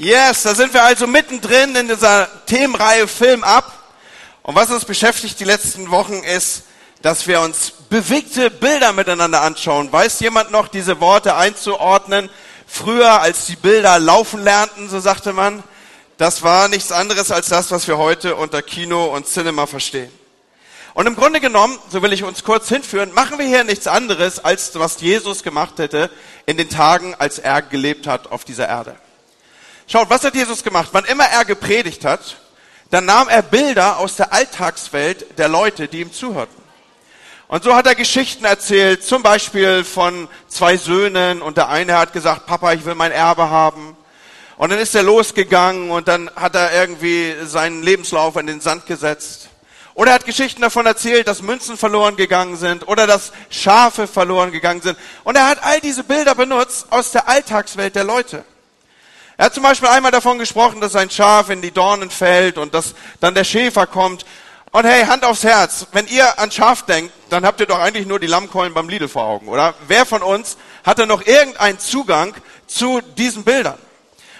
Yes, da sind wir also mittendrin in dieser Themenreihe Film ab. Und was uns beschäftigt die letzten Wochen ist, dass wir uns bewegte Bilder miteinander anschauen. Weiß jemand noch, diese Worte einzuordnen? Früher, als die Bilder laufen lernten, so sagte man, das war nichts anderes als das, was wir heute unter Kino und Cinema verstehen. Und im Grunde genommen, so will ich uns kurz hinführen, machen wir hier nichts anderes, als was Jesus gemacht hätte in den Tagen, als er gelebt hat auf dieser Erde. Schaut, was hat Jesus gemacht? Wann immer er gepredigt hat, dann nahm er Bilder aus der Alltagswelt der Leute, die ihm zuhörten. Und so hat er Geschichten erzählt, zum Beispiel von zwei Söhnen und der eine hat gesagt, Papa, ich will mein Erbe haben. Und dann ist er losgegangen und dann hat er irgendwie seinen Lebenslauf in den Sand gesetzt. Oder er hat Geschichten davon erzählt, dass Münzen verloren gegangen sind oder dass Schafe verloren gegangen sind. Und er hat all diese Bilder benutzt aus der Alltagswelt der Leute. Er hat zum Beispiel einmal davon gesprochen, dass ein Schaf in die Dornen fällt und dass dann der Schäfer kommt. Und hey, Hand aufs Herz, wenn ihr an Schaf denkt, dann habt ihr doch eigentlich nur die Lammkeulen beim Lidl vor Augen, oder? Wer von uns hatte noch irgendeinen Zugang zu diesen Bildern?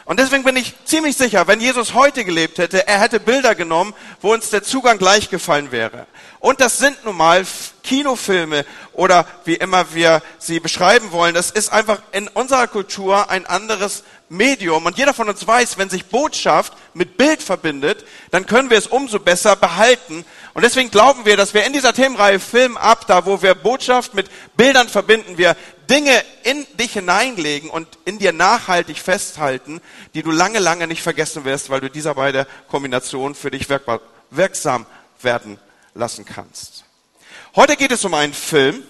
Und deswegen bin ich ziemlich sicher, wenn Jesus heute gelebt hätte, er hätte Bilder genommen, wo uns der Zugang gleich gefallen wäre. Und das sind nun mal Kinofilme oder wie immer wir sie beschreiben wollen. Das ist einfach in unserer Kultur ein anderes Medium. Und jeder von uns weiß, wenn sich Botschaft mit Bild verbindet, dann können wir es umso besser behalten. Und deswegen glauben wir, dass wir in dieser Themenreihe Film ab, da wo wir Botschaft mit Bildern verbinden, wir Dinge in dich hineinlegen und in dir nachhaltig festhalten, die du lange, lange nicht vergessen wirst, weil du dieser beide Kombinationen für dich wirksam werden lassen kannst. Heute geht es um einen Film,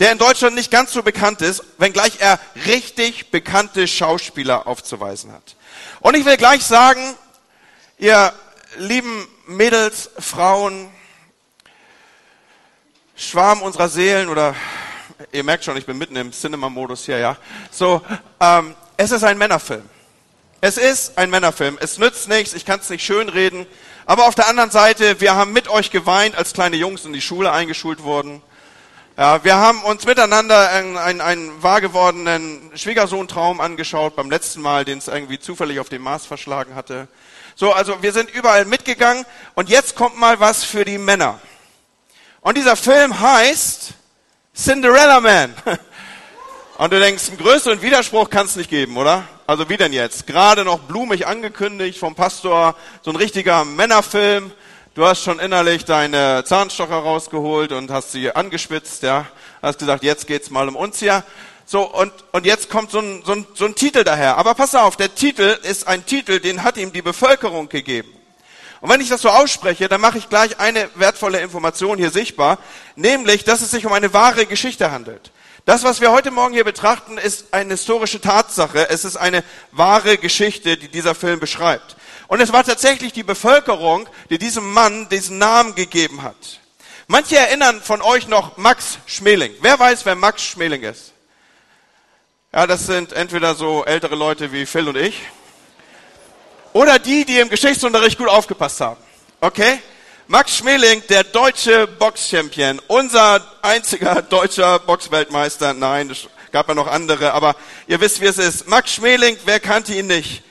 der in Deutschland nicht ganz so bekannt ist, wenngleich er richtig bekannte Schauspieler aufzuweisen hat. Und ich will gleich sagen, ihr lieben Mädels, Frauen, Schwarm unserer Seelen oder ihr merkt schon, ich bin mitten im Cinema-Modus hier, ja. So, ähm, es ist ein Männerfilm. Es ist ein Männerfilm. Es nützt nichts, ich kann es nicht schönreden. Aber auf der anderen Seite, wir haben mit euch geweint, als kleine Jungs in die Schule eingeschult wurden. Ja, wir haben uns miteinander einen, einen, einen wahr gewordenen Schwiegersohntraum angeschaut beim letzten Mal, den es irgendwie zufällig auf dem Mars verschlagen hatte. So, also wir sind überall mitgegangen und jetzt kommt mal was für die Männer. Und dieser Film heißt Cinderella Man. Und du denkst, einen größeren Widerspruch kann es nicht geben, oder? Also wie denn jetzt? Gerade noch blumig angekündigt vom Pastor, so ein richtiger Männerfilm. Du hast schon innerlich deine Zahnstocher rausgeholt und hast sie angespitzt, ja. Hast gesagt, jetzt geht's mal um uns hier. So, und, und jetzt kommt so ein, so, ein, so ein Titel daher. Aber pass auf, der Titel ist ein Titel, den hat ihm die Bevölkerung gegeben. Und wenn ich das so ausspreche, dann mache ich gleich eine wertvolle Information hier sichtbar, nämlich, dass es sich um eine wahre Geschichte handelt. Das, was wir heute Morgen hier betrachten, ist eine historische Tatsache. Es ist eine wahre Geschichte, die dieser Film beschreibt. Und es war tatsächlich die Bevölkerung, die diesem Mann diesen Namen gegeben hat. Manche erinnern von euch noch Max Schmeling. Wer weiß, wer Max Schmeling ist? Ja, das sind entweder so ältere Leute wie Phil und ich oder die, die im Geschichtsunterricht gut aufgepasst haben. Okay? Max Schmeling, der deutsche Boxchampion, unser einziger deutscher Boxweltmeister. Nein, es gab ja noch andere, aber ihr wisst, wie es ist. Max Schmeling, wer kannte ihn nicht?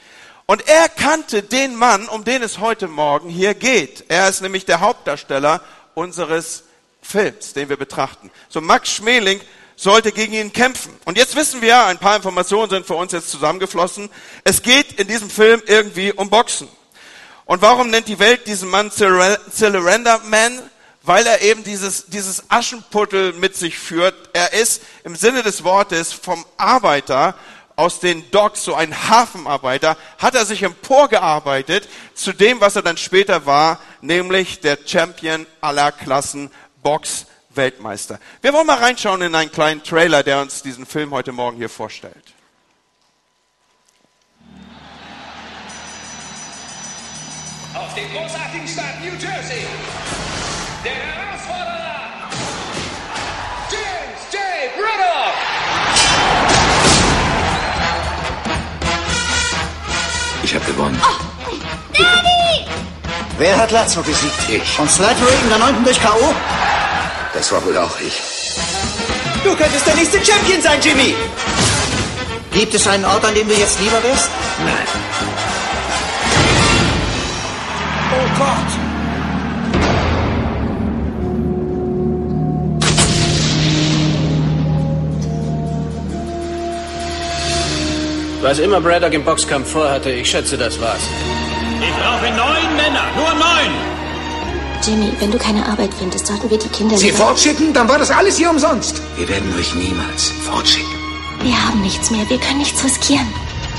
Und er kannte den Mann, um den es heute Morgen hier geht. Er ist nämlich der Hauptdarsteller unseres Films, den wir betrachten. So Max Schmeling sollte gegen ihn kämpfen. Und jetzt wissen wir, ein paar Informationen sind für uns jetzt zusammengeflossen. Es geht in diesem Film irgendwie um Boxen. Und warum nennt die Welt diesen Mann Surrender Man? Weil er eben dieses, dieses Aschenputtel mit sich führt. Er ist im Sinne des Wortes vom Arbeiter aus den Docks, so ein Hafenarbeiter, hat er sich emporgearbeitet zu dem, was er dann später war, nämlich der Champion aller Klassen Box Weltmeister. Wir wollen mal reinschauen in einen kleinen Trailer, der uns diesen Film heute Morgen hier vorstellt. Aus dem großartigen Staat New Jersey, der Herausforderer, Ich habe gewonnen. Oh, Daddy! Wer hat Lazlo besiegt? Ich. Und Slattery in der 9. durch K.O.? Das war wohl auch ich. Du könntest der nächste Champion sein, Jimmy! Gibt es einen Ort, an dem du jetzt lieber wärst? Nein. Oh Gott! Was immer Braddock im Boxkampf vorhatte, ich schätze, das war's. Ich brauche neun Männer, nur neun. Jimmy, wenn du keine Arbeit findest, sollten wir die Kinder Sie fortschicken? Dann war das alles hier umsonst. Wir werden euch niemals fortschicken. Wir haben nichts mehr. Wir können nichts riskieren.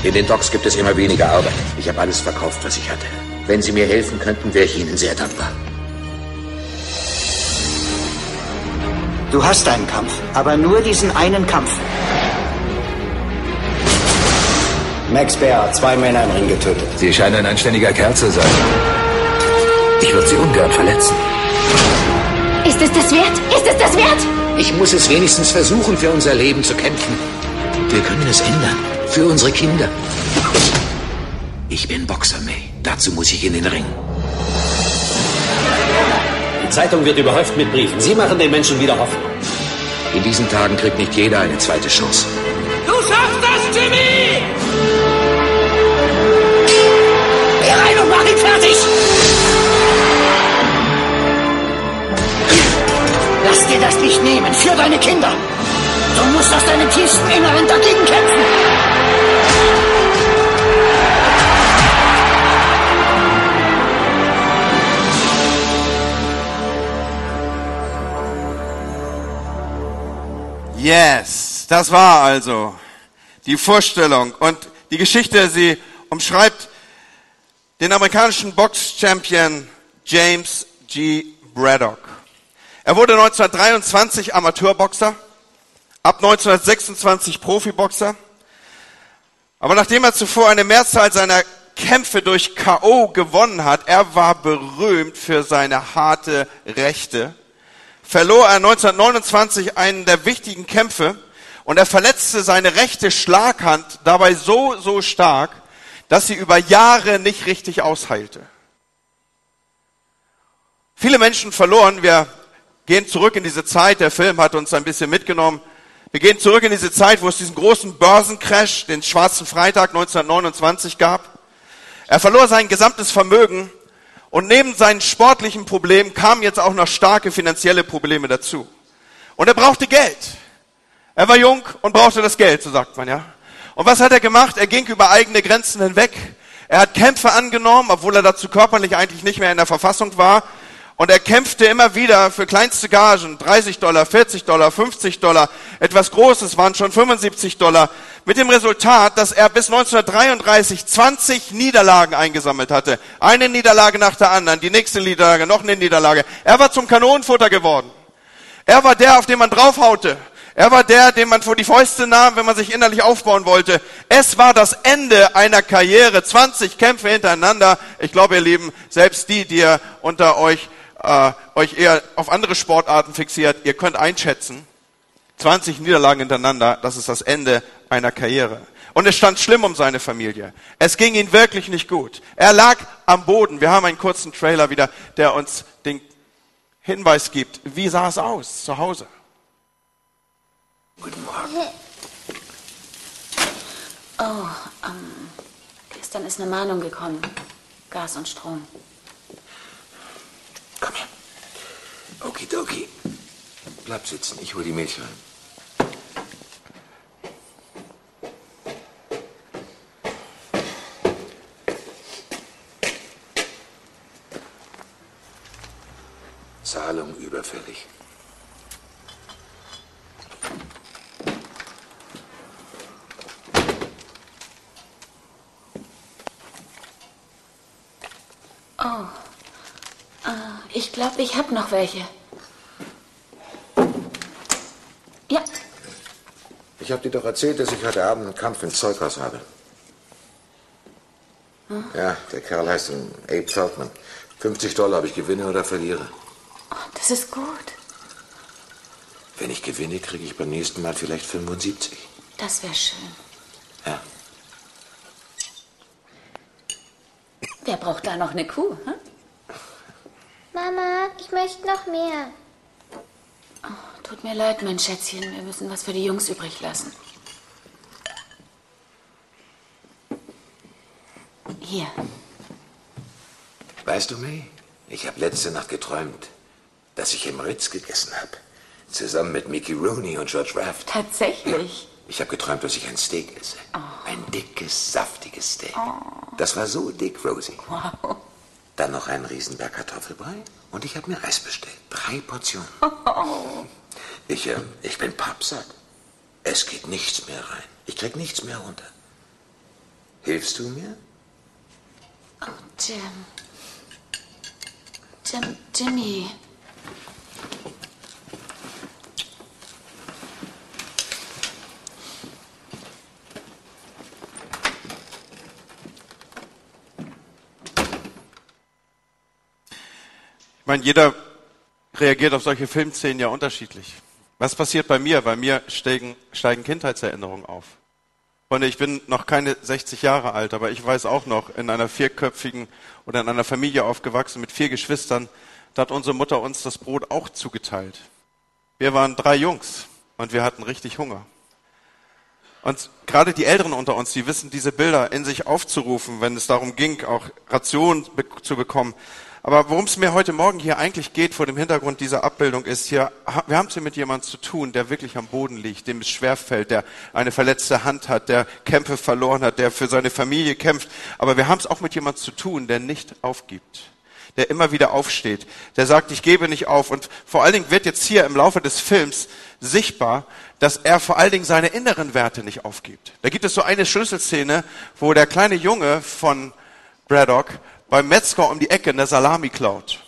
In den Docks gibt es immer weniger Arbeit. Ich habe alles verkauft, was ich hatte. Wenn Sie mir helfen könnten, wäre ich Ihnen sehr dankbar. Du hast einen Kampf, aber nur diesen einen Kampf. Max Bear hat zwei Männer im Ring getötet. Sie scheinen ein anständiger Kerl zu sein. Ich würde Sie ungern verletzen. Ist es das wert? Ist es das wert? Ich muss es wenigstens versuchen, für unser Leben zu kämpfen. Wir können es ändern. Für unsere Kinder. Ich bin Boxer, May. Dazu muss ich in den Ring. Die Zeitung wird überhäuft mit Briefen. Sie machen den Menschen wieder Hoffnung. In diesen Tagen kriegt nicht jeder eine zweite Chance. Du schaffst das, Jimmy! Fertig! Lass dir das nicht nehmen, für deine Kinder! Du musst aus deinem tiefsten Inneren dagegen kämpfen! Yes, das war also die Vorstellung und die Geschichte, sie umschreibt den amerikanischen Box-Champion James G. Braddock. Er wurde 1923 Amateurboxer, ab 1926 Profiboxer. Aber nachdem er zuvor eine Mehrzahl seiner Kämpfe durch K.O. gewonnen hat, er war berühmt für seine harte Rechte, verlor er 1929 einen der wichtigen Kämpfe und er verletzte seine rechte Schlaghand dabei so, so stark, dass sie über Jahre nicht richtig ausheilte. Viele Menschen verloren, wir gehen zurück in diese Zeit, der Film hat uns ein bisschen mitgenommen, wir gehen zurück in diese Zeit, wo es diesen großen Börsencrash, den schwarzen Freitag 1929 gab. Er verlor sein gesamtes Vermögen und neben seinen sportlichen Problemen kamen jetzt auch noch starke finanzielle Probleme dazu. Und er brauchte Geld. Er war jung und brauchte das Geld, so sagt man ja. Und was hat er gemacht? Er ging über eigene Grenzen hinweg. Er hat Kämpfe angenommen, obwohl er dazu körperlich eigentlich nicht mehr in der Verfassung war. Und er kämpfte immer wieder für kleinste Gagen, 30 Dollar, 40 Dollar, 50 Dollar. Etwas Großes waren schon 75 Dollar. Mit dem Resultat, dass er bis 1933 20 Niederlagen eingesammelt hatte. Eine Niederlage nach der anderen, die nächste Niederlage, noch eine Niederlage. Er war zum Kanonenfutter geworden. Er war der, auf den man draufhaute. Er war der, den man vor die Fäuste nahm, wenn man sich innerlich aufbauen wollte. Es war das Ende einer Karriere. 20 Kämpfe hintereinander. Ich glaube, ihr Lieben, selbst die, die ihr unter euch, äh, euch eher auf andere Sportarten fixiert, ihr könnt einschätzen, 20 Niederlagen hintereinander, das ist das Ende einer Karriere. Und es stand schlimm um seine Familie. Es ging ihm wirklich nicht gut. Er lag am Boden. Wir haben einen kurzen Trailer wieder, der uns den Hinweis gibt. Wie sah es aus zu Hause? Guten Morgen. Oh, ähm, gestern ist eine Mahnung gekommen. Gas und Strom. Komm her. Okidoki. Bleib sitzen, ich hol die Milch rein. Zahlung überfällig. Oh, äh, ich glaube, ich habe noch welche. Ja, Ich habe dir doch erzählt, dass ich heute Abend einen Kampf im Zeughaus habe. Ja, der Kerl heißt Abe Feldman. 50 Dollar, ob ich gewinne oder verliere. oh, das ist gut. Wenn ich gewinne, kriege ich beim nächsten Mal vielleicht 75. Das wäre schön. Wer braucht da noch eine Kuh? Hm? Mama, ich möchte noch mehr. Tut mir leid, mein Schätzchen. Wir müssen was für die Jungs übrig lassen. Hier. Weißt du, May, ich habe letzte Nacht geträumt, dass ich im Ritz gegessen habe. Zusammen mit Mickey Rooney und George Raft. Tatsächlich. Ich habe geträumt, dass ich ein Steak esse. Ein ein dickes, saftiges Steak. Das war so dick, Rosie. Wow. Dann noch einen Riesenberg Kartoffelbrei und ich habe mir Reis bestellt. Drei Portionen. Ich, äh, ich bin pappsatt. Es geht nichts mehr rein. Ich krieg nichts mehr runter. Hilfst du mir? Oh, Jim. Jim, Jimmy. Meine, jeder reagiert auf solche Filmszenen ja unterschiedlich. Was passiert bei mir? Bei mir steigen, steigen Kindheitserinnerungen auf. Freunde, ich bin noch keine 60 Jahre alt, aber ich weiß auch noch, in einer vierköpfigen oder in einer Familie aufgewachsen mit vier Geschwistern, da hat unsere Mutter uns das Brot auch zugeteilt. Wir waren drei Jungs und wir hatten richtig Hunger. Und gerade die Älteren unter uns, die wissen, diese Bilder in sich aufzurufen, wenn es darum ging, auch Rationen zu bekommen. Aber worum es mir heute Morgen hier eigentlich geht, vor dem Hintergrund dieser Abbildung, ist hier, wir haben es hier mit jemandem zu tun, der wirklich am Boden liegt, dem es schwerfällt, der eine verletzte Hand hat, der Kämpfe verloren hat, der für seine Familie kämpft. Aber wir haben es auch mit jemandem zu tun, der nicht aufgibt der immer wieder aufsteht, der sagt, ich gebe nicht auf. Und vor allen Dingen wird jetzt hier im Laufe des Films sichtbar, dass er vor allen Dingen seine inneren Werte nicht aufgibt. Da gibt es so eine Schlüsselszene, wo der kleine Junge von Braddock beim Metzger um die Ecke eine Salami klaut.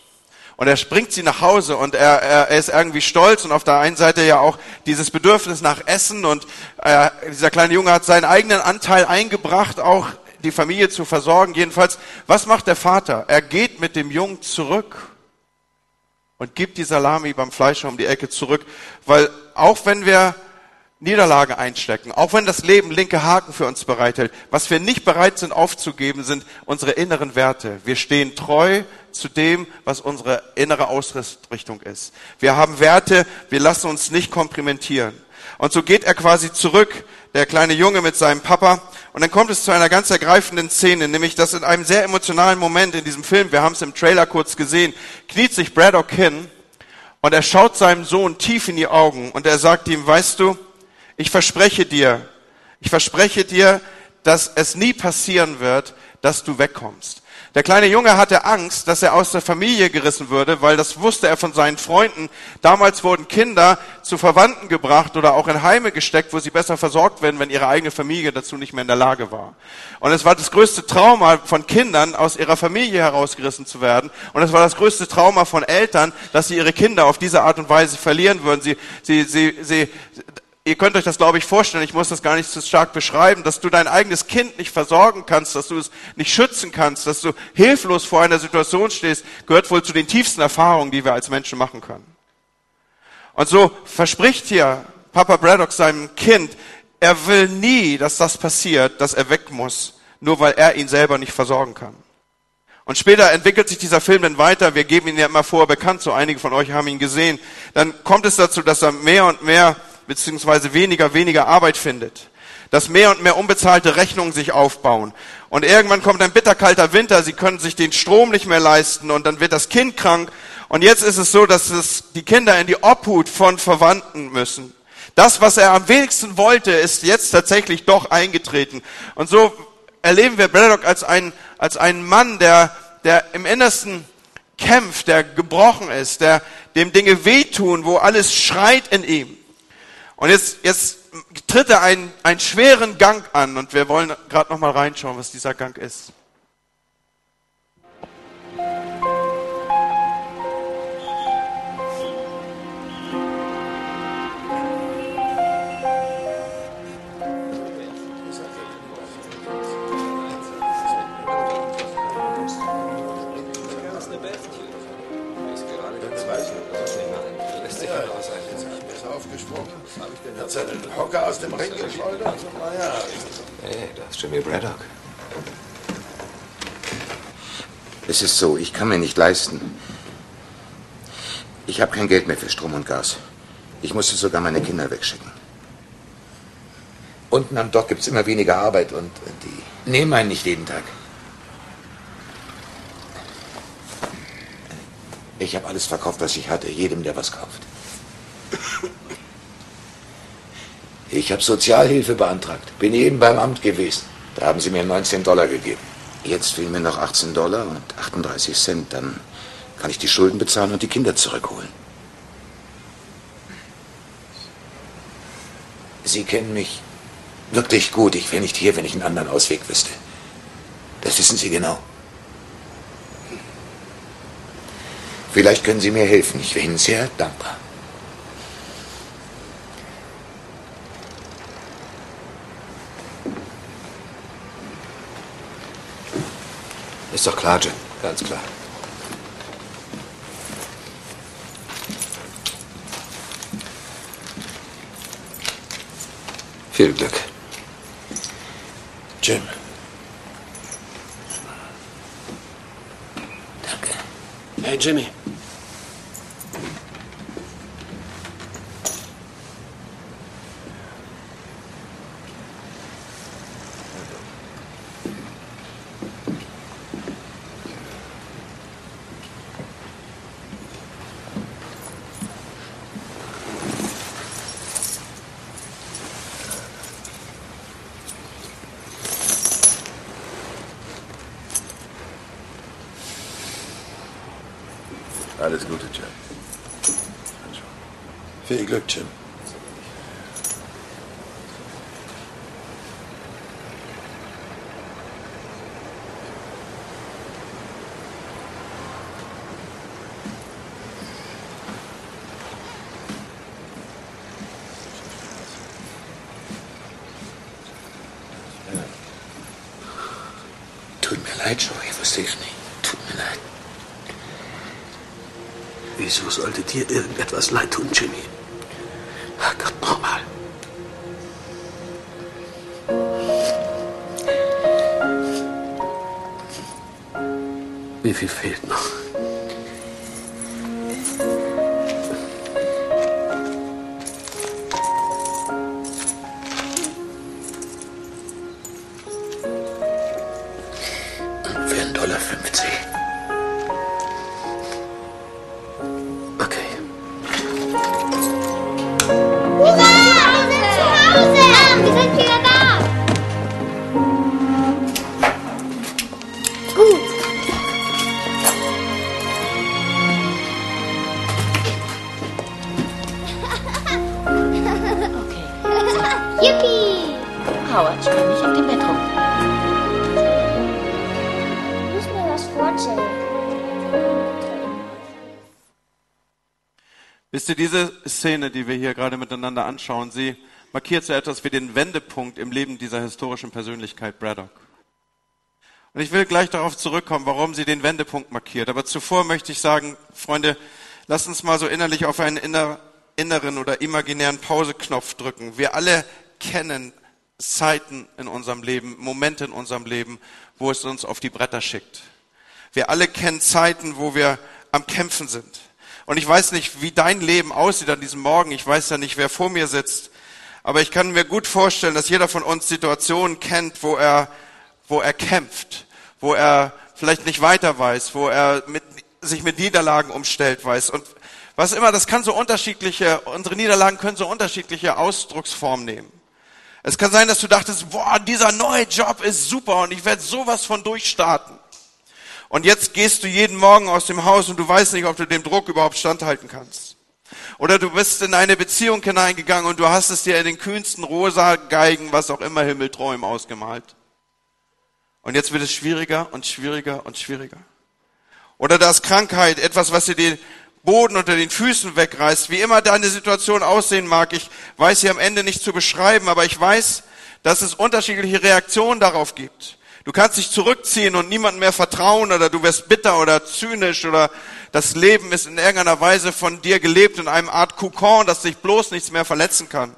Und er springt sie nach Hause und er, er, er ist irgendwie stolz und auf der einen Seite ja auch dieses Bedürfnis nach Essen und äh, dieser kleine Junge hat seinen eigenen Anteil eingebracht, auch die Familie zu versorgen. Jedenfalls, was macht der Vater? Er geht mit dem Jungen zurück und gibt die Salami beim Fleischer um die Ecke zurück, weil auch wenn wir Niederlage einstecken, auch wenn das Leben linke Haken für uns bereithält. Was wir nicht bereit sind aufzugeben, sind unsere inneren Werte. Wir stehen treu zu dem, was unsere innere Ausrichtung ist. Wir haben Werte, wir lassen uns nicht komprimentieren. Und so geht er quasi zurück, der kleine Junge mit seinem Papa. Und dann kommt es zu einer ganz ergreifenden Szene, nämlich dass in einem sehr emotionalen Moment in diesem Film, wir haben es im Trailer kurz gesehen, kniet sich Braddock hin und er schaut seinem Sohn tief in die Augen und er sagt ihm, weißt du, ich verspreche dir, ich verspreche dir, dass es nie passieren wird, dass du wegkommst. Der kleine Junge hatte Angst, dass er aus der Familie gerissen würde, weil das wusste er von seinen Freunden. Damals wurden Kinder zu Verwandten gebracht oder auch in Heime gesteckt, wo sie besser versorgt werden, wenn ihre eigene Familie dazu nicht mehr in der Lage war. Und es war das größte Trauma von Kindern, aus ihrer Familie herausgerissen zu werden. Und es war das größte Trauma von Eltern, dass sie ihre Kinder auf diese Art und Weise verlieren würden. Sie, sie, sie, sie, Ihr könnt euch das, glaube ich, vorstellen, ich muss das gar nicht zu stark beschreiben, dass du dein eigenes Kind nicht versorgen kannst, dass du es nicht schützen kannst, dass du hilflos vor einer Situation stehst, gehört wohl zu den tiefsten Erfahrungen, die wir als Menschen machen können. Und so verspricht hier Papa Braddock seinem Kind, er will nie, dass das passiert, dass er weg muss, nur weil er ihn selber nicht versorgen kann. Und später entwickelt sich dieser Film dann weiter. Wir geben ihn ja immer vorher bekannt, so einige von euch haben ihn gesehen. Dann kommt es dazu, dass er mehr und mehr beziehungsweise weniger, weniger Arbeit findet. Dass mehr und mehr unbezahlte Rechnungen sich aufbauen. Und irgendwann kommt ein bitterkalter Winter, sie können sich den Strom nicht mehr leisten und dann wird das Kind krank. Und jetzt ist es so, dass es die Kinder in die Obhut von Verwandten müssen. Das, was er am wenigsten wollte, ist jetzt tatsächlich doch eingetreten. Und so erleben wir Braddock als einen, als einen Mann, der, der im Innersten kämpft, der gebrochen ist, der dem Dinge wehtun, wo alles schreit in ihm. Und jetzt, jetzt tritt er einen, einen schweren Gang an und wir wollen gerade noch mal reinschauen, was dieser Gang ist. Hat seinen Hocker aus dem Ring geschleudert? Naja. Hey, das ist Jimmy Braddock. Es ist so, ich kann mir nicht leisten. Ich habe kein Geld mehr für Strom und Gas. Ich musste sogar meine Kinder wegschicken. Unten am Dock gibt es immer weniger Arbeit und die nehmen einen nicht jeden Tag. Ich habe alles verkauft, was ich hatte, jedem, der was kauft. Ich habe Sozialhilfe beantragt. Bin eben beim Amt gewesen. Da haben sie mir 19 Dollar gegeben. Jetzt fehlen mir noch 18 Dollar und 38 Cent. Dann kann ich die Schulden bezahlen und die Kinder zurückholen. Sie kennen mich wirklich gut. Ich wäre nicht hier, wenn ich einen anderen Ausweg wüsste. Das wissen Sie genau. Vielleicht können Sie mir helfen. Ich wäre Ihnen sehr dankbar. Ist doch klar, Jim. Ganz klar. Viel Glück. Jim. Danke. Hey, Jimmy. Alles Gute, Jim. Jim. Tut mir leid, Joey. Wusste ich nicht. Tut mir leid. Wieso sollte dir irgendetwas leid tun, Jimmy? Viel fehlt noch? Wisst ihr, diese Szene, die wir hier gerade miteinander anschauen, sie markiert so etwas wie den Wendepunkt im Leben dieser historischen Persönlichkeit Braddock. Und ich will gleich darauf zurückkommen, warum sie den Wendepunkt markiert. Aber zuvor möchte ich sagen, Freunde, lasst uns mal so innerlich auf einen inner, inneren oder imaginären Pauseknopf drücken. Wir alle kennen Zeiten in unserem Leben, Momente in unserem Leben, wo es uns auf die Bretter schickt. Wir alle kennen Zeiten, wo wir am Kämpfen sind. Und ich weiß nicht, wie dein Leben aussieht an diesem Morgen. Ich weiß ja nicht, wer vor mir sitzt. Aber ich kann mir gut vorstellen, dass jeder von uns Situationen kennt, wo er, wo er kämpft, wo er vielleicht nicht weiter weiß, wo er mit, sich mit Niederlagen umstellt weiß. Und was immer, das kann so unterschiedliche, unsere Niederlagen können so unterschiedliche Ausdrucksformen nehmen. Es kann sein, dass du dachtest, boah, dieser neue Job ist super und ich werde sowas von durchstarten. Und jetzt gehst du jeden Morgen aus dem Haus und du weißt nicht, ob du dem Druck überhaupt standhalten kannst. Oder du bist in eine Beziehung hineingegangen und du hast es dir in den kühnsten rosa Geigen, was auch immer, Himmelträumen ausgemalt. Und jetzt wird es schwieriger und schwieriger und schwieriger. Oder da ist Krankheit, etwas, was dir den Boden unter den Füßen wegreißt. Wie immer deine Situation aussehen mag, ich weiß sie am Ende nicht zu beschreiben, aber ich weiß, dass es unterschiedliche Reaktionen darauf gibt. Du kannst dich zurückziehen und niemandem mehr vertrauen oder du wirst bitter oder zynisch oder das Leben ist in irgendeiner Weise von dir gelebt in einem Art Kokon, dass dich bloß nichts mehr verletzen kann.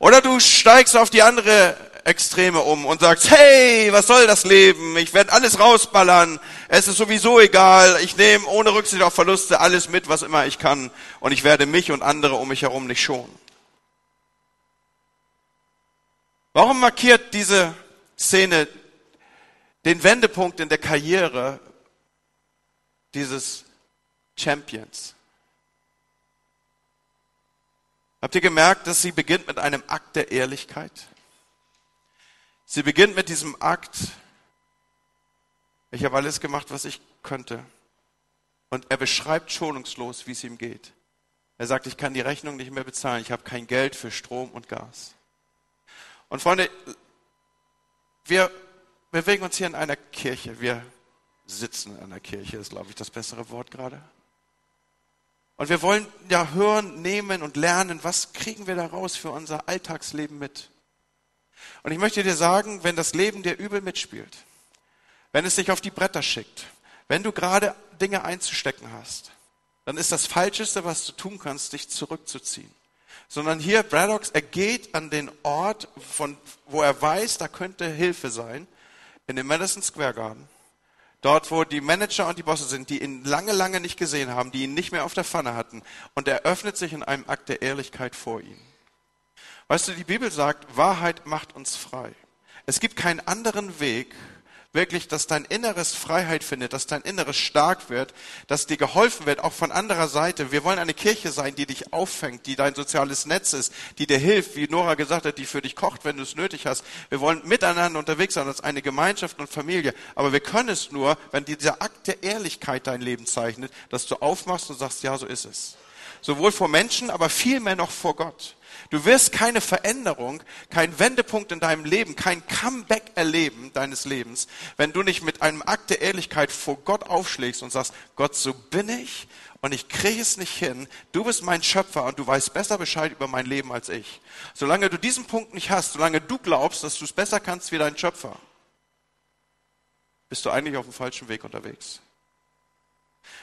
Oder du steigst auf die andere Extreme um und sagst, hey, was soll das Leben? Ich werde alles rausballern. Es ist sowieso egal. Ich nehme ohne Rücksicht auf Verluste alles mit, was immer ich kann. Und ich werde mich und andere um mich herum nicht schonen. Warum markiert diese Szene den Wendepunkt in der Karriere dieses Champions? Habt ihr gemerkt, dass sie beginnt mit einem Akt der Ehrlichkeit? Sie beginnt mit diesem Akt, ich habe alles gemacht, was ich könnte. Und er beschreibt schonungslos, wie es ihm geht. Er sagt, ich kann die Rechnung nicht mehr bezahlen, ich habe kein Geld für Strom und Gas. Und Freunde, wir bewegen uns hier in einer Kirche. Wir sitzen in einer Kirche, ist, glaube ich, das bessere Wort gerade. Und wir wollen ja hören, nehmen und lernen, was kriegen wir daraus für unser Alltagsleben mit. Und ich möchte dir sagen, wenn das Leben dir übel mitspielt, wenn es dich auf die Bretter schickt, wenn du gerade Dinge einzustecken hast, dann ist das Falscheste, was du tun kannst, dich zurückzuziehen. Sondern hier, Braddock, er geht an den Ort, von, wo er weiß, da könnte Hilfe sein, in den Madison Square Garden. Dort, wo die Manager und die Bosse sind, die ihn lange, lange nicht gesehen haben, die ihn nicht mehr auf der Pfanne hatten. Und er öffnet sich in einem Akt der Ehrlichkeit vor ihnen. Weißt du, die Bibel sagt, Wahrheit macht uns frei. Es gibt keinen anderen Weg, wirklich, dass dein Inneres Freiheit findet, dass dein Inneres stark wird, dass dir geholfen wird, auch von anderer Seite. Wir wollen eine Kirche sein, die dich auffängt, die dein soziales Netz ist, die dir hilft, wie Nora gesagt hat, die für dich kocht, wenn du es nötig hast. Wir wollen miteinander unterwegs sein als eine Gemeinschaft und Familie. Aber wir können es nur, wenn dieser Akt der Ehrlichkeit dein Leben zeichnet, dass du aufmachst und sagst, ja, so ist es. Sowohl vor Menschen, aber vielmehr noch vor Gott. Du wirst keine Veränderung, keinen Wendepunkt in deinem Leben, kein Comeback erleben deines Lebens, wenn du nicht mit einem Akt der Ehrlichkeit vor Gott aufschlägst und sagst, Gott, so bin ich und ich kriege es nicht hin. Du bist mein Schöpfer und du weißt besser Bescheid über mein Leben als ich. Solange du diesen Punkt nicht hast, solange du glaubst, dass du es besser kannst wie dein Schöpfer, bist du eigentlich auf dem falschen Weg unterwegs.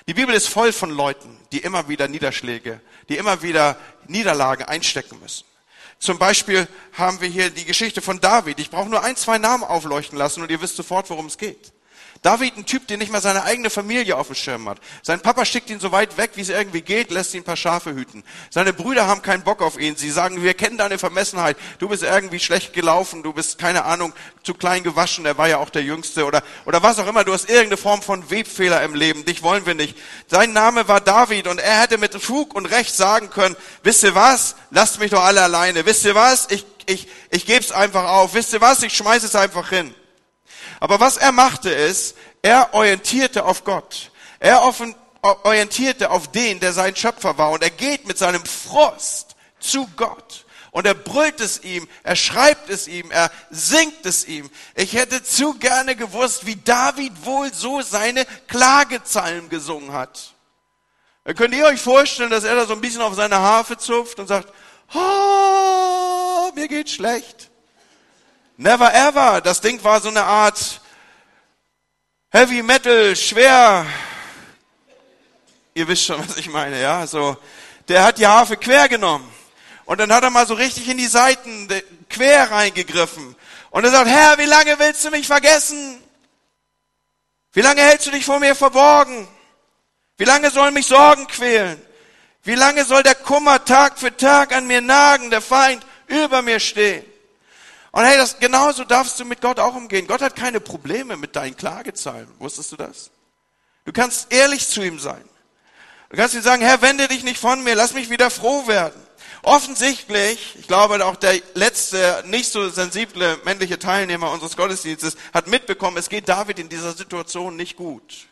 Die Bibel ist voll von Leuten, die immer wieder Niederschläge, die immer wieder Niederlagen einstecken müssen. Zum Beispiel haben wir hier die Geschichte von David. Ich brauche nur ein, zwei Namen aufleuchten lassen und ihr wisst sofort, worum es geht. David, ein Typ, der nicht mal seine eigene Familie auf dem Schirm hat. Sein Papa schickt ihn so weit weg, wie es irgendwie geht, lässt ihn ein paar Schafe hüten. Seine Brüder haben keinen Bock auf ihn. Sie sagen, wir kennen deine Vermessenheit. Du bist irgendwie schlecht gelaufen. Du bist, keine Ahnung, zu klein gewaschen. Er war ja auch der Jüngste oder, oder was auch immer. Du hast irgendeine Form von Webfehler im Leben. Dich wollen wir nicht. Sein Name war David und er hätte mit Fug und Recht sagen können, wisst ihr was? Lasst mich doch alle alleine. Wisst ihr was? Ich, ich, ich geb's einfach auf. Wisst ihr was? Ich schmeiß es einfach hin. Aber was er machte ist, er orientierte auf Gott. Er orientierte auf den, der sein Schöpfer war. Und er geht mit seinem Frost zu Gott. Und er brüllt es ihm, er schreibt es ihm, er singt es ihm. Ich hätte zu gerne gewusst, wie David wohl so seine Klagezeilen gesungen hat. Könnt ihr euch vorstellen, dass er da so ein bisschen auf seine Harfe zupft und sagt, oh, mir geht's schlecht. Never ever. Das Ding war so eine Art Heavy Metal, schwer. Ihr wisst schon, was ich meine, ja? So, der hat die Harfe quer genommen. Und dann hat er mal so richtig in die Seiten quer reingegriffen. Und er sagt, Herr, wie lange willst du mich vergessen? Wie lange hältst du dich vor mir verborgen? Wie lange sollen mich Sorgen quälen? Wie lange soll der Kummer Tag für Tag an mir nagen, der Feind über mir stehen? Und hey, das, genauso darfst du mit Gott auch umgehen. Gott hat keine Probleme mit deinen Klagezeilen. Wusstest du das? Du kannst ehrlich zu ihm sein. Du kannst ihm sagen, Herr, wende dich nicht von mir, lass mich wieder froh werden. Offensichtlich, ich glaube auch der letzte, nicht so sensible männliche Teilnehmer unseres Gottesdienstes hat mitbekommen, es geht David in dieser Situation nicht gut.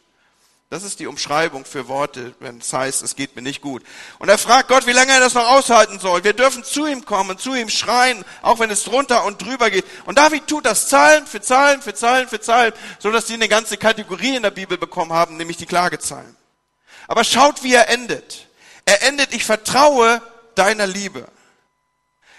Das ist die Umschreibung für Worte, wenn es heißt, es geht mir nicht gut. Und er fragt Gott, wie lange er das noch aushalten soll. Wir dürfen zu ihm kommen, zu ihm schreien, auch wenn es drunter und drüber geht. Und David tut das Zahlen für Zahlen für Zahlen für Zahlen, so dass sie eine ganze Kategorie in der Bibel bekommen haben, nämlich die Klagezahlen. Aber schaut, wie er endet. Er endet, ich vertraue deiner Liebe.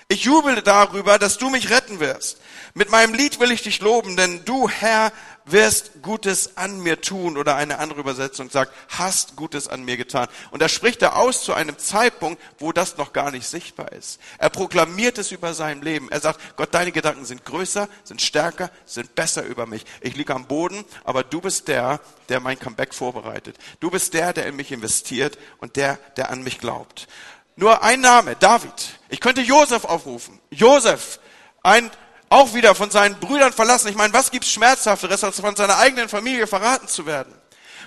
Ich jubele darüber, dass du mich retten wirst. Mit meinem Lied will ich dich loben, denn du, Herr, wirst Gutes an mir tun. Oder eine andere Übersetzung sagt, hast Gutes an mir getan. Und da spricht er aus zu einem Zeitpunkt, wo das noch gar nicht sichtbar ist. Er proklamiert es über sein Leben. Er sagt, Gott, deine Gedanken sind größer, sind stärker, sind besser über mich. Ich liege am Boden, aber du bist der, der mein Comeback vorbereitet. Du bist der, der in mich investiert und der, der an mich glaubt. Nur ein Name, David. Ich könnte Josef aufrufen. Josef, ein, auch wieder von seinen Brüdern verlassen. Ich meine, was gibt's Schmerzhafteres, als von seiner eigenen Familie verraten zu werden?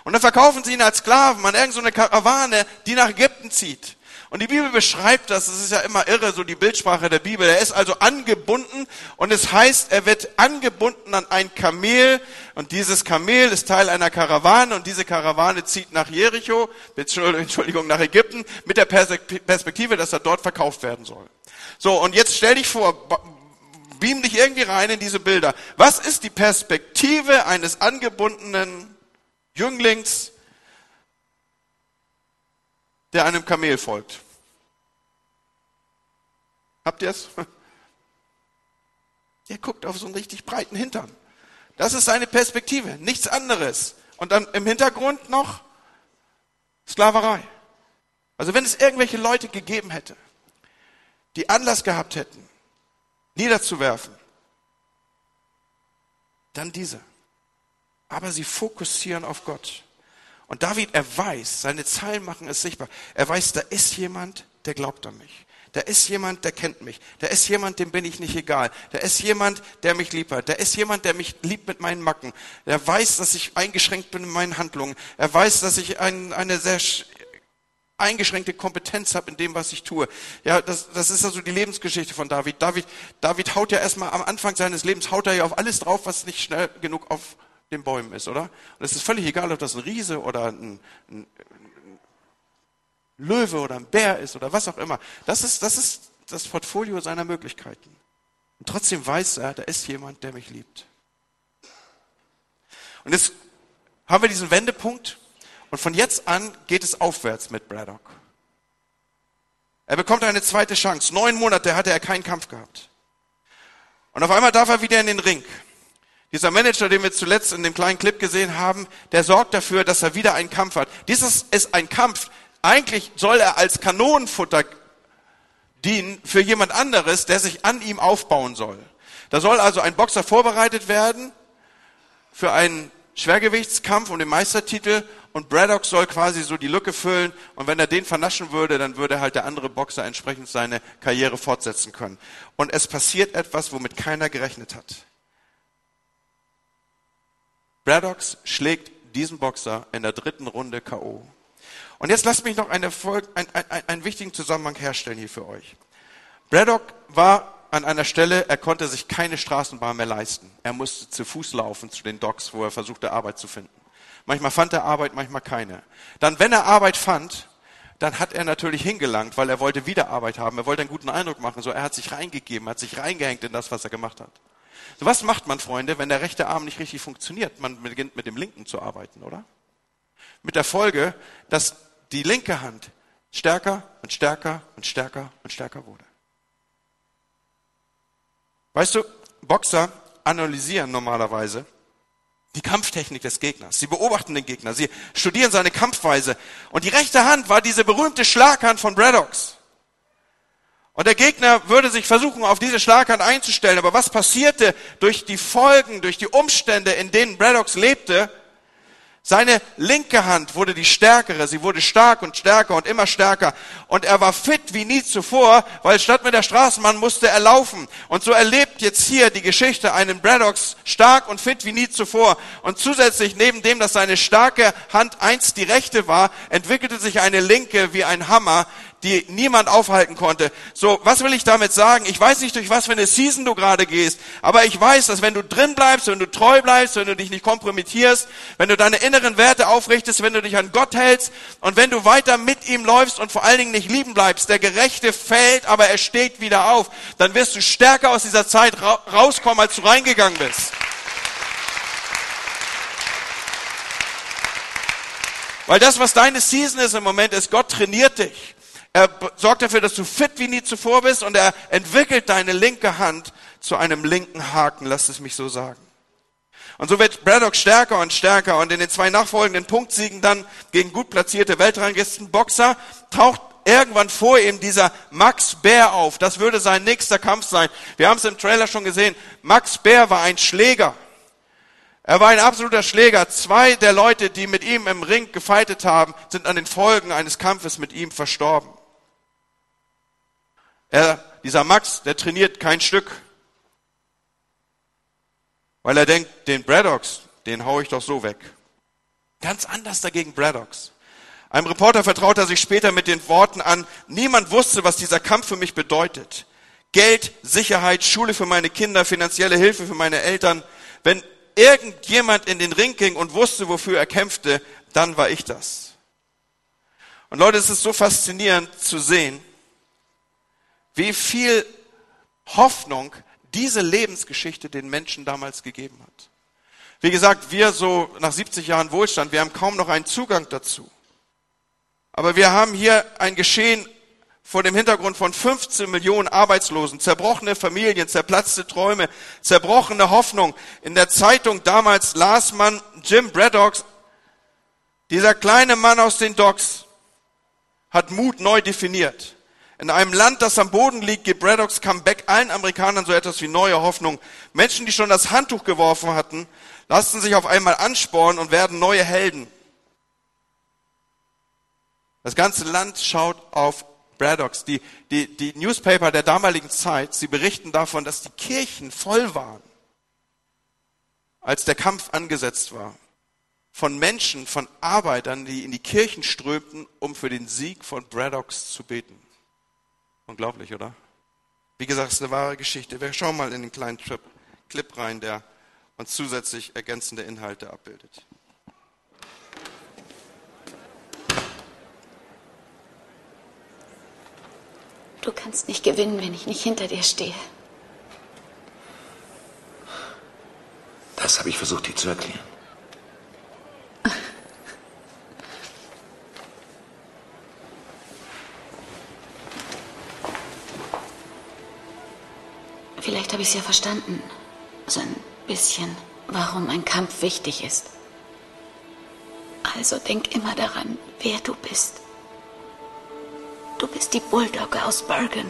Und dann verkaufen sie ihn als Sklaven an irgendeine Karawane, die nach Ägypten zieht. Und die Bibel beschreibt das, das ist ja immer irre, so die Bildsprache der Bibel. Er ist also angebunden und es heißt, er wird angebunden an ein Kamel und dieses Kamel ist Teil einer Karawane und diese Karawane zieht nach Jericho, Entschuldigung, nach Ägypten mit der Perspektive, dass er dort verkauft werden soll. So, und jetzt stell dich vor, beam dich irgendwie rein in diese Bilder. Was ist die Perspektive eines angebundenen Jünglings, der einem Kamel folgt. Habt ihr es? Er guckt auf so einen richtig breiten Hintern. Das ist seine Perspektive, nichts anderes. Und dann im Hintergrund noch Sklaverei. Also wenn es irgendwelche Leute gegeben hätte, die Anlass gehabt hätten, niederzuwerfen, dann diese. Aber sie fokussieren auf Gott. Und David, er weiß, seine Zeilen machen es sichtbar. Er weiß, da ist jemand, der glaubt an mich. Da ist jemand, der kennt mich. Da ist jemand, dem bin ich nicht egal. Da ist jemand, der mich lieb hat. Da ist jemand, der mich liebt mit meinen Macken. Der weiß, dass ich eingeschränkt bin in meinen Handlungen. Er weiß, dass ich ein, eine sehr eingeschränkte Kompetenz habe in dem, was ich tue. Ja, das, das ist also die Lebensgeschichte von David. David, David haut ja erstmal am Anfang seines Lebens, haut er ja auf alles drauf, was nicht schnell genug auf den Bäumen ist, oder? Und es ist völlig egal, ob das ein Riese oder ein, ein, ein Löwe oder ein Bär ist oder was auch immer. Das ist, das ist das Portfolio seiner Möglichkeiten. Und trotzdem weiß er, da ist jemand, der mich liebt. Und jetzt haben wir diesen Wendepunkt und von jetzt an geht es aufwärts mit Braddock. Er bekommt eine zweite Chance. Neun Monate hatte er keinen Kampf gehabt. Und auf einmal darf er wieder in den Ring. Dieser Manager, den wir zuletzt in dem kleinen Clip gesehen haben, der sorgt dafür, dass er wieder einen Kampf hat. Dieses ist ein Kampf. Eigentlich soll er als Kanonenfutter dienen für jemand anderes, der sich an ihm aufbauen soll. Da soll also ein Boxer vorbereitet werden für einen Schwergewichtskampf um den Meistertitel und Braddock soll quasi so die Lücke füllen und wenn er den vernaschen würde, dann würde halt der andere Boxer entsprechend seine Karriere fortsetzen können. Und es passiert etwas, womit keiner gerechnet hat. Braddocks schlägt diesen Boxer in der dritten Runde K.O. Und jetzt lasst mich noch eine Folge, ein, ein, einen wichtigen Zusammenhang herstellen hier für euch. Braddock war an einer Stelle, er konnte sich keine Straßenbahn mehr leisten. Er musste zu Fuß laufen zu den Docks, wo er versuchte, Arbeit zu finden. Manchmal fand er Arbeit, manchmal keine. Dann, wenn er Arbeit fand, dann hat er natürlich hingelangt, weil er wollte wieder Arbeit haben. Er wollte einen guten Eindruck machen. So, er hat sich reingegeben, hat sich reingehängt in das, was er gemacht hat. So was macht man, Freunde, wenn der rechte Arm nicht richtig funktioniert? Man beginnt mit dem linken zu arbeiten, oder? Mit der Folge, dass die linke Hand stärker und stärker und stärker und stärker wurde. Weißt du, Boxer analysieren normalerweise die Kampftechnik des Gegners. Sie beobachten den Gegner, sie studieren seine Kampfweise. Und die rechte Hand war diese berühmte Schlaghand von Braddocks. Und der Gegner würde sich versuchen, auf diese Schlaghand einzustellen. Aber was passierte durch die Folgen, durch die Umstände, in denen Braddocks lebte? Seine linke Hand wurde die stärkere, sie wurde stark und stärker und immer stärker. Und er war fit wie nie zuvor, weil statt mit der Straßenbahn musste er laufen. Und so erlebt jetzt hier die Geschichte einen Braddocks stark und fit wie nie zuvor. Und zusätzlich, neben dem, dass seine starke Hand einst die rechte war, entwickelte sich eine linke wie ein Hammer, die niemand aufhalten konnte. So, was will ich damit sagen? Ich weiß nicht, durch was für eine Season du gerade gehst, aber ich weiß, dass wenn du drin bleibst, wenn du treu bleibst, wenn du dich nicht kompromittierst, wenn du deine inneren Werte aufrichtest, wenn du dich an Gott hältst und wenn du weiter mit ihm läufst und vor allen Dingen nicht lieben bleibst, der Gerechte fällt, aber er steht wieder auf, dann wirst du stärker aus dieser Zeit rauskommen, als du reingegangen bist. Weil das, was deine Season ist im Moment, ist, Gott trainiert dich. Er sorgt dafür, dass du fit wie nie zuvor bist und er entwickelt deine linke Hand zu einem linken Haken, lass es mich so sagen. Und so wird Braddock stärker und stärker und in den zwei nachfolgenden Punktsiegen dann gegen gut platzierte Weltranglisten Boxer taucht irgendwann vor ihm dieser Max Bär auf. Das würde sein nächster Kampf sein. Wir haben es im Trailer schon gesehen. Max Bär war ein Schläger. Er war ein absoluter Schläger. Zwei der Leute, die mit ihm im Ring gefeitet haben, sind an den Folgen eines Kampfes mit ihm verstorben. Er, dieser Max, der trainiert kein Stück. Weil er denkt, den Braddocks, den hau ich doch so weg. Ganz anders dagegen Braddocks. Einem Reporter vertraut er sich später mit den Worten an, niemand wusste, was dieser Kampf für mich bedeutet. Geld, Sicherheit, Schule für meine Kinder, finanzielle Hilfe für meine Eltern. Wenn irgendjemand in den Ring ging und wusste, wofür er kämpfte, dann war ich das. Und Leute, es ist so faszinierend zu sehen, wie viel Hoffnung diese Lebensgeschichte den Menschen damals gegeben hat. Wie gesagt, wir so nach 70 Jahren Wohlstand, wir haben kaum noch einen Zugang dazu. Aber wir haben hier ein Geschehen vor dem Hintergrund von 15 Millionen Arbeitslosen, zerbrochene Familien, zerplatzte Träume, zerbrochene Hoffnung. In der Zeitung damals las man Jim Braddocks, dieser kleine Mann aus den Docks, hat Mut neu definiert. In einem Land, das am Boden liegt, gibt Braddocks Comeback allen Amerikanern so etwas wie neue Hoffnung. Menschen, die schon das Handtuch geworfen hatten, lassen sich auf einmal anspornen und werden neue Helden. Das ganze Land schaut auf Braddocks. Die, die, die Newspaper der damaligen Zeit, sie berichten davon, dass die Kirchen voll waren, als der Kampf angesetzt war. Von Menschen, von Arbeitern, die in die Kirchen strömten, um für den Sieg von Braddocks zu beten. Unglaublich, oder? Wie gesagt, es ist eine wahre Geschichte. Wir schauen mal in den kleinen Trip, Clip rein, der uns zusätzlich ergänzende Inhalte abbildet. Du kannst nicht gewinnen, wenn ich nicht hinter dir stehe. Das habe ich versucht, dir zu erklären. Vielleicht habe ich es ja verstanden. So ein bisschen, warum ein Kampf wichtig ist. Also denk immer daran, wer du bist. Du bist die Bulldogge aus Bergen.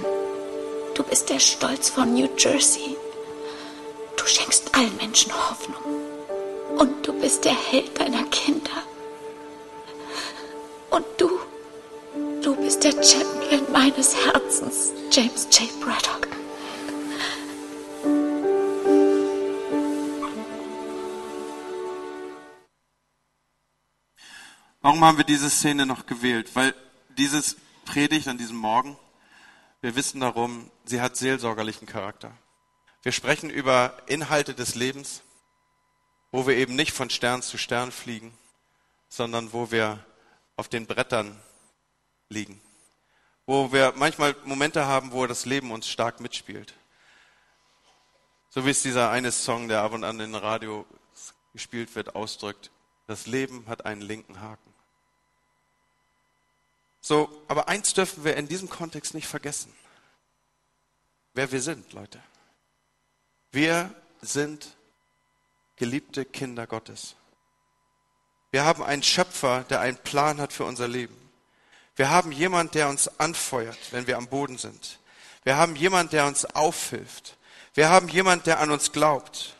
Du bist der Stolz von New Jersey. Du schenkst allen Menschen Hoffnung. Und du bist der Held deiner Kinder. Und du, du bist der Champion meines Herzens, James J. Braddock. Warum haben wir diese Szene noch gewählt? Weil dieses Predigt an diesem Morgen, wir wissen darum, sie hat seelsorgerlichen Charakter. Wir sprechen über Inhalte des Lebens, wo wir eben nicht von Stern zu Stern fliegen, sondern wo wir auf den Brettern liegen. Wo wir manchmal Momente haben, wo das Leben uns stark mitspielt. So wie es dieser eine Song, der ab und an in Radio gespielt wird, ausdrückt. Das Leben hat einen linken Haken. So, aber eins dürfen wir in diesem Kontext nicht vergessen. Wer wir sind, Leute. Wir sind geliebte Kinder Gottes. Wir haben einen Schöpfer, der einen Plan hat für unser Leben. Wir haben jemand, der uns anfeuert, wenn wir am Boden sind. Wir haben jemand, der uns aufhilft. Wir haben jemand, der an uns glaubt.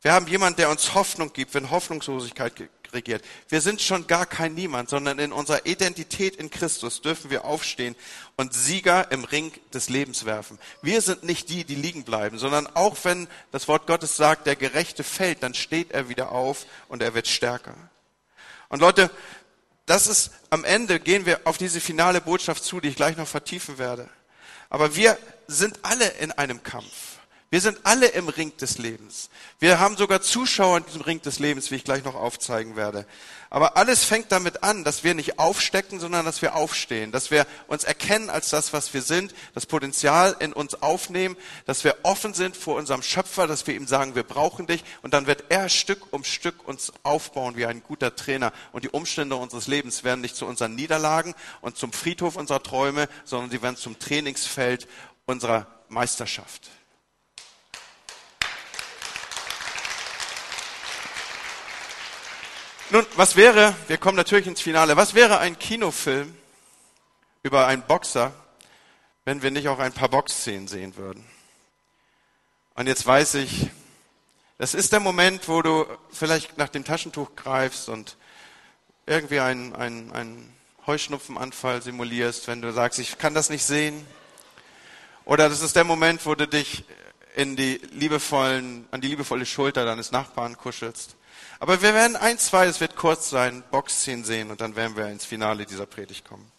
Wir haben jemand, der uns Hoffnung gibt, wenn Hoffnungslosigkeit regiert. Wir sind schon gar kein Niemand, sondern in unserer Identität in Christus dürfen wir aufstehen und Sieger im Ring des Lebens werfen. Wir sind nicht die, die liegen bleiben, sondern auch wenn das Wort Gottes sagt, der Gerechte fällt, dann steht er wieder auf und er wird stärker. Und Leute, das ist am Ende gehen wir auf diese finale Botschaft zu, die ich gleich noch vertiefen werde. Aber wir sind alle in einem Kampf. Wir sind alle im Ring des Lebens. Wir haben sogar Zuschauer in diesem Ring des Lebens, wie ich gleich noch aufzeigen werde. Aber alles fängt damit an, dass wir nicht aufstecken, sondern dass wir aufstehen, dass wir uns erkennen als das, was wir sind, das Potenzial in uns aufnehmen, dass wir offen sind vor unserem Schöpfer, dass wir ihm sagen, wir brauchen dich und dann wird er Stück um Stück uns aufbauen wie ein guter Trainer und die Umstände unseres Lebens werden nicht zu unseren Niederlagen und zum Friedhof unserer Träume, sondern sie werden zum Trainingsfeld unserer Meisterschaft. Nun, was wäre, wir kommen natürlich ins Finale, was wäre ein Kinofilm über einen Boxer, wenn wir nicht auch ein paar Boxszenen sehen würden? Und jetzt weiß ich, das ist der Moment, wo du vielleicht nach dem Taschentuch greifst und irgendwie einen, einen, einen Heuschnupfenanfall simulierst, wenn du sagst, ich kann das nicht sehen. Oder das ist der Moment, wo du dich in die liebevollen, an die liebevolle Schulter deines Nachbarn kuschelst. Aber wir werden ein, zwei, es wird kurz sein, Boxszenen sehen und dann werden wir ins Finale dieser Predigt kommen.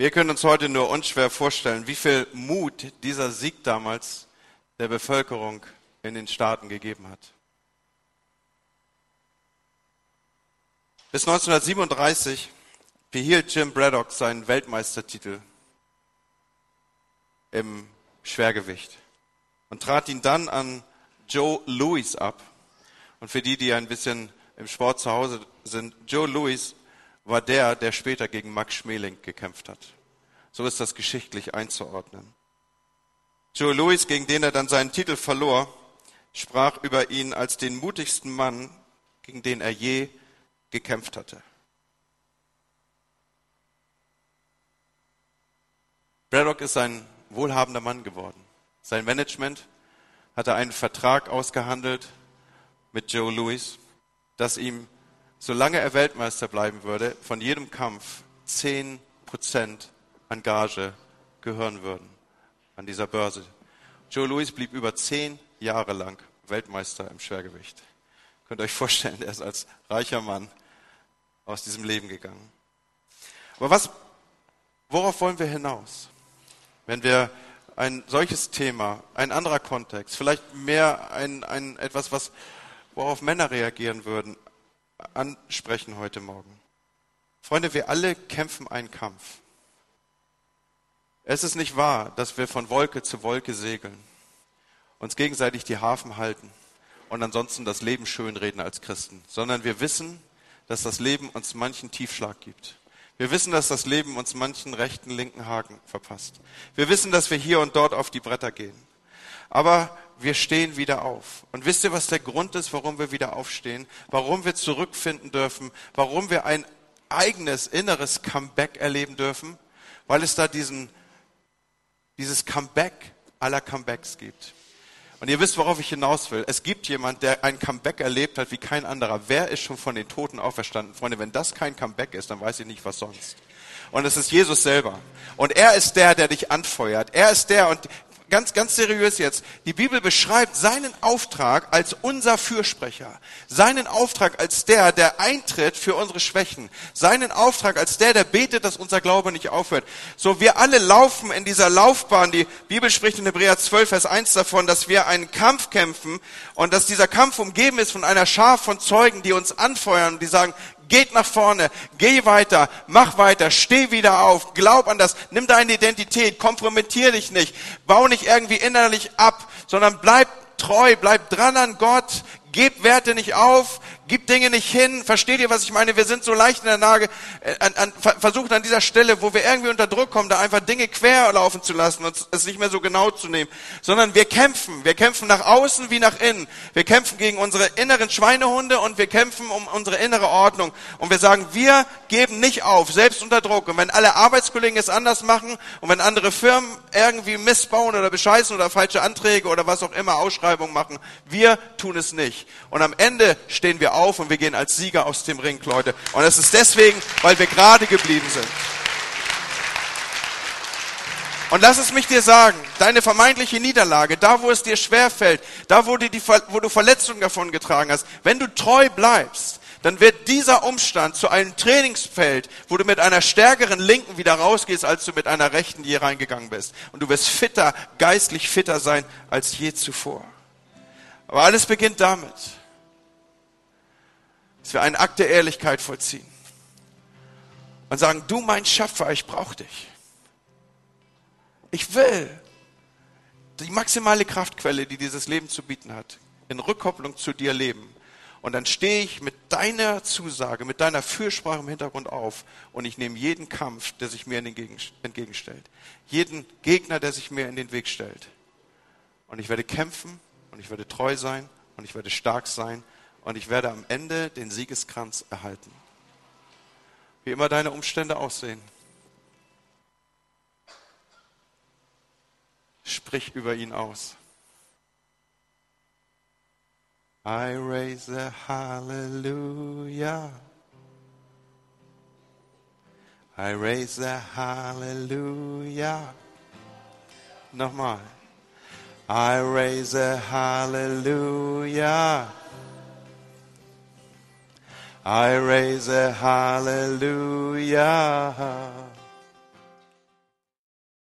Wir können uns heute nur unschwer vorstellen, wie viel Mut dieser Sieg damals der Bevölkerung in den Staaten gegeben hat. Bis 1937 behielt Jim Braddock seinen Weltmeistertitel im Schwergewicht und trat ihn dann an Joe Louis ab. Und für die, die ein bisschen im Sport zu Hause sind, Joe Louis war der, der später gegen Max Schmeling gekämpft hat. So ist das geschichtlich einzuordnen. Joe Louis, gegen den er dann seinen Titel verlor, sprach über ihn als den mutigsten Mann, gegen den er je gekämpft hatte. Braddock ist ein wohlhabender Mann geworden. Sein Management hatte einen Vertrag ausgehandelt mit Joe Louis, dass ihm, solange er Weltmeister bleiben würde, von jedem Kampf 10 Prozent an Gage gehören würden an dieser Börse. Joe Louis blieb über zehn Jahre lang Weltmeister im Schwergewicht. Könnt ihr euch vorstellen, er ist als reicher Mann aus diesem Leben gegangen. Aber was, worauf wollen wir hinaus? Wenn wir ein solches Thema, ein anderer Kontext, vielleicht mehr ein, ein etwas, was, worauf Männer reagieren würden, ansprechen heute Morgen. Freunde, wir alle kämpfen einen Kampf. Es ist nicht wahr, dass wir von Wolke zu Wolke segeln, uns gegenseitig die Hafen halten und ansonsten das Leben schönreden als Christen, sondern wir wissen, dass das Leben uns manchen Tiefschlag gibt. Wir wissen, dass das Leben uns manchen rechten, linken Haken verpasst. Wir wissen, dass wir hier und dort auf die Bretter gehen. Aber wir stehen wieder auf. Und wisst ihr, was der Grund ist, warum wir wieder aufstehen? Warum wir zurückfinden dürfen? Warum wir ein eigenes inneres Comeback erleben dürfen? Weil es da diesen, dieses Comeback aller Comebacks gibt. Und ihr wisst, worauf ich hinaus will. Es gibt jemand, der ein Comeback erlebt hat wie kein anderer. Wer ist schon von den Toten auferstanden? Freunde, wenn das kein Comeback ist, dann weiß ich nicht, was sonst. Und es ist Jesus selber. Und er ist der, der dich anfeuert. Er ist der, und ganz, ganz seriös jetzt. Die Bibel beschreibt seinen Auftrag als unser Fürsprecher. Seinen Auftrag als der, der eintritt für unsere Schwächen. Seinen Auftrag als der, der betet, dass unser Glaube nicht aufhört. So, wir alle laufen in dieser Laufbahn. Die Bibel spricht in Hebräer 12, Vers 1 davon, dass wir einen Kampf kämpfen und dass dieser Kampf umgeben ist von einer Schar von Zeugen, die uns anfeuern und die sagen, geht nach vorne, geh weiter, mach weiter, steh wieder auf, glaub an das, nimm deine Identität, kompromittier dich nicht, bau nicht irgendwie innerlich ab, sondern bleib treu, bleib dran an Gott, gib Werte nicht auf, Gib Dinge nicht hin. Versteht ihr, was ich meine? Wir sind so leicht in der Lage, äh, an, an, versuchen an dieser Stelle, wo wir irgendwie unter Druck kommen, da einfach Dinge quer laufen zu lassen und es nicht mehr so genau zu nehmen. Sondern wir kämpfen. Wir kämpfen nach außen wie nach innen. Wir kämpfen gegen unsere inneren Schweinehunde und wir kämpfen um unsere innere Ordnung. Und wir sagen, wir geben nicht auf, selbst unter Druck. Und wenn alle Arbeitskollegen es anders machen und wenn andere Firmen irgendwie missbauen oder bescheißen oder falsche Anträge oder was auch immer, Ausschreibungen machen, wir tun es nicht. Und am Ende stehen wir auf auf und wir gehen als Sieger aus dem Ring, Leute. Und es ist deswegen, weil wir gerade geblieben sind. Und lass es mich dir sagen, deine vermeintliche Niederlage, da wo es dir schwerfällt, da wo, die, wo du Verletzungen davon getragen hast, wenn du treu bleibst, dann wird dieser Umstand zu einem Trainingsfeld, wo du mit einer stärkeren Linken wieder rausgehst, als du mit einer Rechten je reingegangen bist. Und du wirst fitter, geistlich fitter sein als je zuvor. Aber alles beginnt damit, dass wir einen Akt der Ehrlichkeit vollziehen und sagen, du mein Schöpfer, ich brauche dich. Ich will die maximale Kraftquelle, die dieses Leben zu bieten hat, in Rückkopplung zu dir leben. Und dann stehe ich mit deiner Zusage, mit deiner Fürsprache im Hintergrund auf und ich nehme jeden Kampf, der sich mir entgegenstellt. Jeden Gegner, der sich mir in den Weg stellt. Und ich werde kämpfen und ich werde treu sein und ich werde stark sein und ich werde am Ende den Siegeskranz erhalten. Wie immer deine Umstände aussehen. Sprich über ihn aus. I raise a hallelujah. I raise a hallelujah. Nochmal. I raise a hallelujah. I raise a hallelujah.